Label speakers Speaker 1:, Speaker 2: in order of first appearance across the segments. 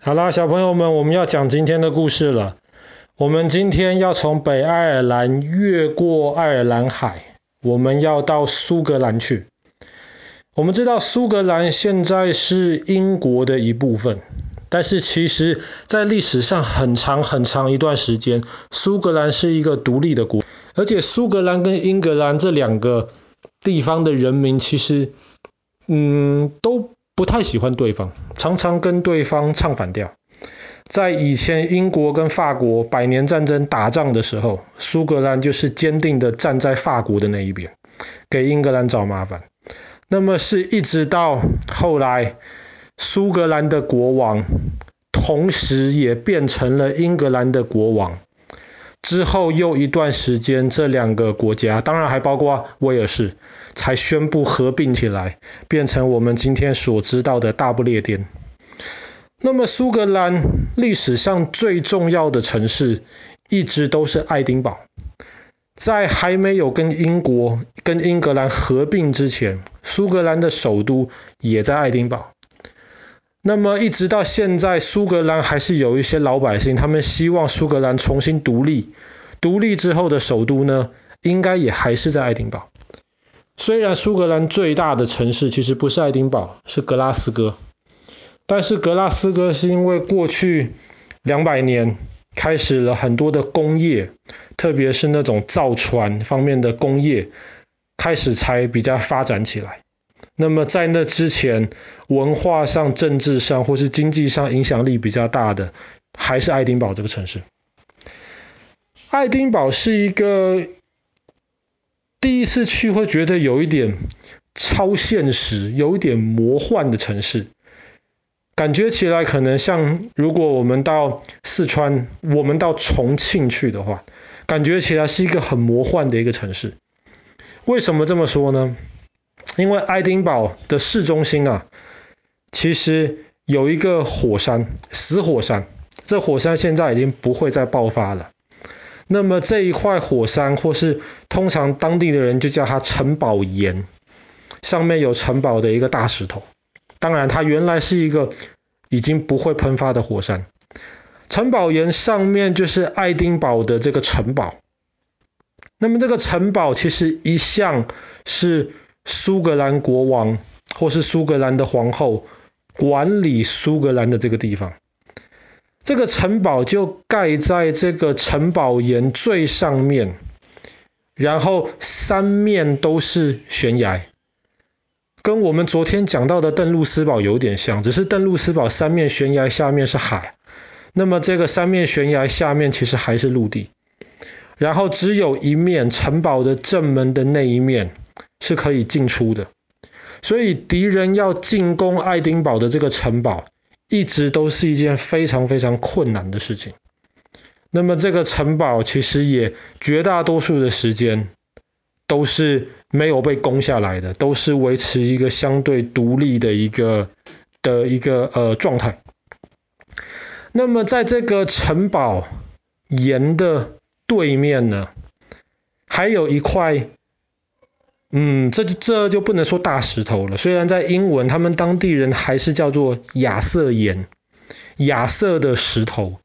Speaker 1: 好啦，小朋友们，我们要讲今天的故事了。我们今天要从北爱尔兰越过爱尔兰海，我们要到苏格兰去。我们知道苏格兰现在是英国的一部分，但是其实在历史上很长很长一段时间，苏格兰是一个独立的国，而且苏格兰跟英格兰这两个地方的人民其实，嗯，都。不太喜欢对方，常常跟对方唱反调。在以前英国跟法国百年战争打仗的时候，苏格兰就是坚定的站在法国的那一边，给英格兰找麻烦。那么是一直到后来，苏格兰的国王同时也变成了英格兰的国王。之后又一段时间，这两个国家，当然还包括威尔士，才宣布合并起来，变成我们今天所知道的大不列颠。那么苏格兰历史上最重要的城市，一直都是爱丁堡。在还没有跟英国、跟英格兰合并之前，苏格兰的首都也在爱丁堡。那么一直到现在，苏格兰还是有一些老百姓，他们希望苏格兰重新独立。独立之后的首都呢，应该也还是在爱丁堡。虽然苏格兰最大的城市其实不是爱丁堡，是格拉斯哥。但是格拉斯哥是因为过去两百年开始了很多的工业，特别是那种造船方面的工业，开始才比较发展起来。那么在那之前，文化上、政治上或是经济上影响力比较大的，还是爱丁堡这个城市。爱丁堡是一个第一次去会觉得有一点超现实、有一点魔幻的城市，感觉起来可能像如果我们到四川、我们到重庆去的话，感觉起来是一个很魔幻的一个城市。为什么这么说呢？因为爱丁堡的市中心啊，其实有一个火山，死火山。这火山现在已经不会再爆发了。那么这一块火山，或是通常当地的人就叫它城堡岩，上面有城堡的一个大石头。当然，它原来是一个已经不会喷发的火山。城堡岩上面就是爱丁堡的这个城堡。那么这个城堡其实一向是。苏格兰国王或是苏格兰的皇后管理苏格兰的这个地方，这个城堡就盖在这个城堡岩最上面，然后三面都是悬崖，跟我们昨天讲到的邓露斯堡有点像，只是邓露斯堡三面悬崖下面是海，那么这个三面悬崖下面其实还是陆地，然后只有一面城堡的正门的那一面。是可以进出的，所以敌人要进攻爱丁堡的这个城堡，一直都是一件非常非常困难的事情。那么这个城堡其实也绝大多数的时间都是没有被攻下来的，都是维持一个相对独立的一个的一个呃状态。那么在这个城堡岩的对面呢，还有一块。嗯，这这就不能说大石头了。虽然在英文，他们当地人还是叫做亚瑟岩，亚瑟的石头。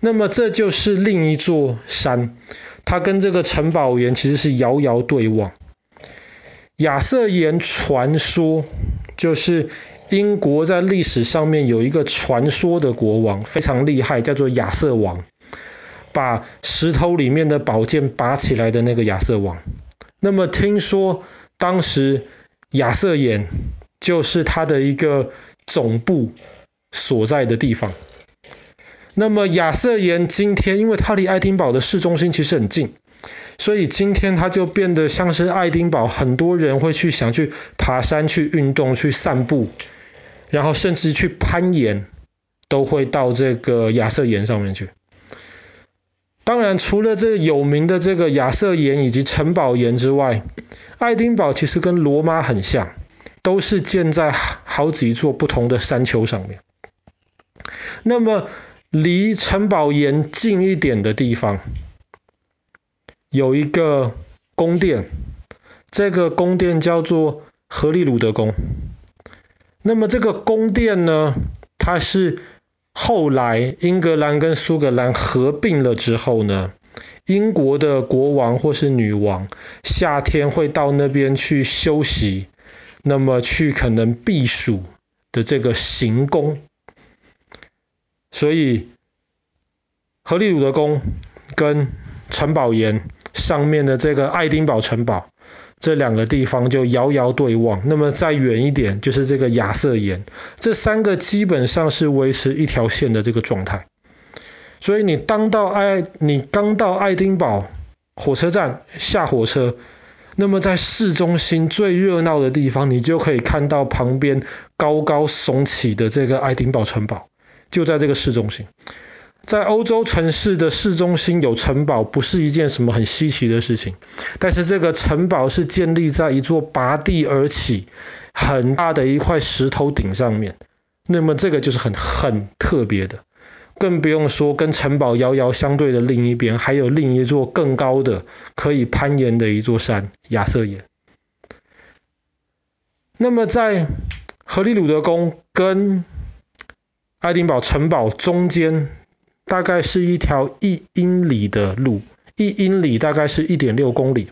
Speaker 1: 那么这就是另一座山，它跟这个城堡岩其实是遥遥对望。亚瑟岩传说就是英国在历史上面有一个传说的国王，非常厉害，叫做亚瑟王，把石头里面的宝剑拔起来的那个亚瑟王。那么听说当时亚瑟岩就是他的一个总部所在的地方。那么亚瑟岩今天因为它离爱丁堡的市中心其实很近，所以今天它就变得像是爱丁堡很多人会去想去爬山、去运动、去散步，然后甚至去攀岩，都会到这个亚瑟岩上面去。当然，除了这个有名的这个亚瑟岩以及城堡岩之外，爱丁堡其实跟罗马很像，都是建在好几座不同的山丘上面。那么，离城堡岩近一点的地方，有一个宫殿，这个宫殿叫做荷利鲁德宫。那么这个宫殿呢，它是后来英格兰跟苏格兰合并了之后呢，英国的国王或是女王夏天会到那边去休息，那么去可能避暑的这个行宫。所以，荷里鲁德宫跟城堡岩上面的这个爱丁堡城堡，这两个地方就遥遥对望。那么再远一点就是这个亚瑟岩，这三个基本上是维持一条线的这个状态。所以你当到爱，你刚到爱丁堡火车站下火车，那么在市中心最热闹的地方，你就可以看到旁边高高耸起的这个爱丁堡城堡。就在这个市中心，在欧洲城市的市中心有城堡，不是一件什么很稀奇的事情。但是这个城堡是建立在一座拔地而起很大的一块石头顶上面，那么这个就是很很特别的。更不用说跟城堡遥遥相对的另一边，还有另一座更高的可以攀岩的一座山——亚瑟岩。那么在荷里鲁德宫跟爱丁堡城堡中间大概是一条一英里的路，一英里大概是一点六公里。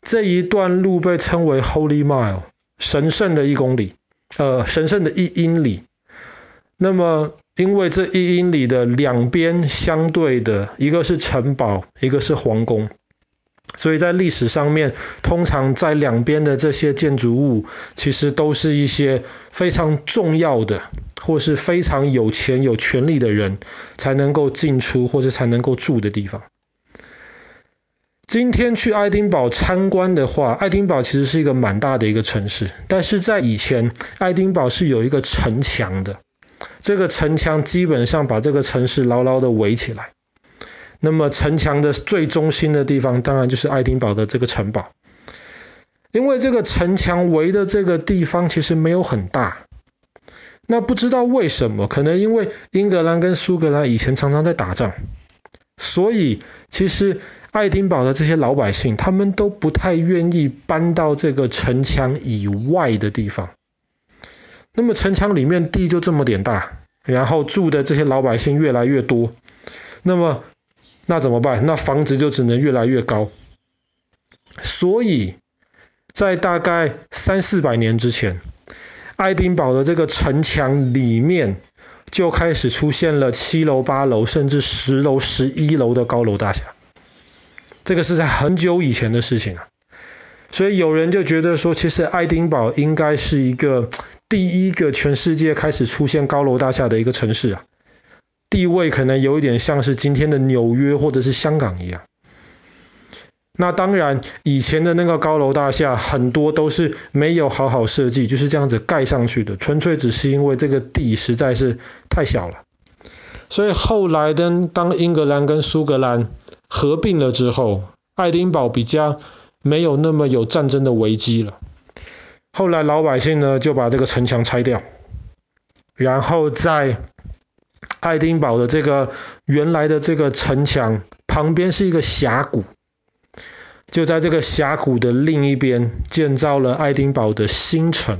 Speaker 1: 这一段路被称为 Holy Mile，神圣的一公里，呃，神圣的一英里。那么，因为这一英里的两边相对的，一个是城堡，一个是皇宫。所以在历史上面，通常在两边的这些建筑物，其实都是一些非常重要的，或是非常有钱有权力的人才能够进出，或是才能够住的地方。今天去爱丁堡参观的话，爱丁堡其实是一个蛮大的一个城市，但是在以前，爱丁堡是有一个城墙的，这个城墙基本上把这个城市牢牢的围起来。那么城墙的最中心的地方，当然就是爱丁堡的这个城堡。因为这个城墙围的这个地方其实没有很大，那不知道为什么，可能因为英格兰跟苏格兰以前常常在打仗，所以其实爱丁堡的这些老百姓，他们都不太愿意搬到这个城墙以外的地方。那么城墙里面地就这么点大，然后住的这些老百姓越来越多，那么。那怎么办？那房子就只能越来越高。所以在大概三四百年之前，爱丁堡的这个城墙里面就开始出现了七楼、八楼，甚至十楼、十一楼的高楼大厦。这个是在很久以前的事情了。所以有人就觉得说，其实爱丁堡应该是一个第一个全世界开始出现高楼大厦的一个城市啊。地位可能有一点像是今天的纽约或者是香港一样。那当然，以前的那个高楼大厦很多都是没有好好设计，就是这样子盖上去的，纯粹只是因为这个地实在是太小了。所以后来的当英格兰跟苏格兰合并了之后，爱丁堡比较没有那么有战争的危机了。后来老百姓呢就把这个城墙拆掉，然后在爱丁堡的这个原来的这个城墙旁边是一个峡谷，就在这个峡谷的另一边建造了爱丁堡的新城。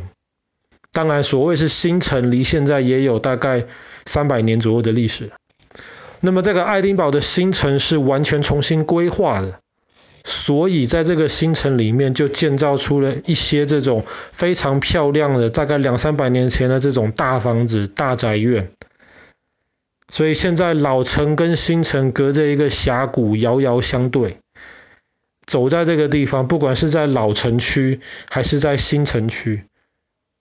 Speaker 1: 当然，所谓是新城，离现在也有大概三百年左右的历史。那么，这个爱丁堡的新城是完全重新规划的，所以在这个新城里面就建造出了一些这种非常漂亮的，大概两三百年前的这种大房子、大宅院。所以现在老城跟新城隔着一个峡谷，遥遥相对。走在这个地方，不管是在老城区还是在新城区，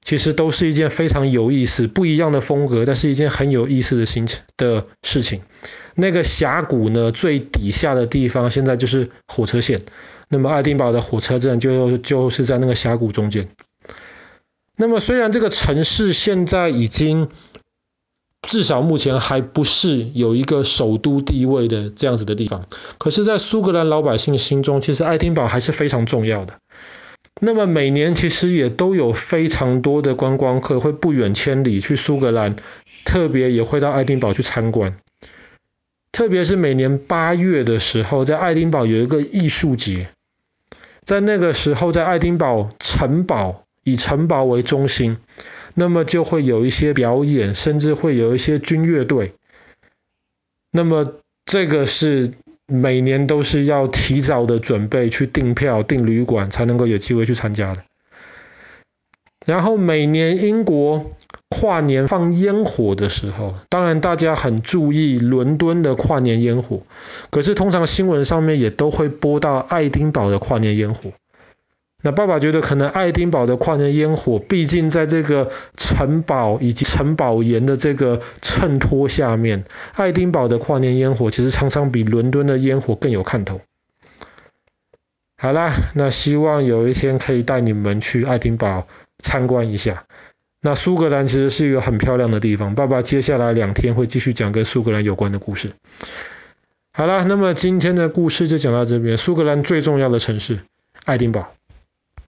Speaker 1: 其实都是一件非常有意思、不一样的风格，但是一件很有意思的新城的事情。那个峡谷呢，最底下的地方现在就是火车线。那么爱丁堡的火车站就就是在那个峡谷中间。那么虽然这个城市现在已经至少目前还不是有一个首都地位的这样子的地方，可是，在苏格兰老百姓心中，其实爱丁堡还是非常重要的。那么每年其实也都有非常多的观光客会不远千里去苏格兰，特别也会到爱丁堡去参观。特别是每年八月的时候，在爱丁堡有一个艺术节，在那个时候，在爱丁堡城堡以城堡为中心。那么就会有一些表演，甚至会有一些军乐队。那么这个是每年都是要提早的准备去订票、订旅馆，才能够有机会去参加的。然后每年英国跨年放烟火的时候，当然大家很注意伦敦的跨年烟火，可是通常新闻上面也都会播到爱丁堡的跨年烟火。那爸爸觉得可能爱丁堡的跨年烟火，毕竟在这个城堡以及城堡岩的这个衬托下面，爱丁堡的跨年烟火其实常常比伦敦的烟火更有看头。好啦，那希望有一天可以带你们去爱丁堡参观一下。那苏格兰其实是一个很漂亮的地方，爸爸接下来两天会继续讲跟苏格兰有关的故事。好啦，那么今天的故事就讲到这边，苏格兰最重要的城市爱丁堡。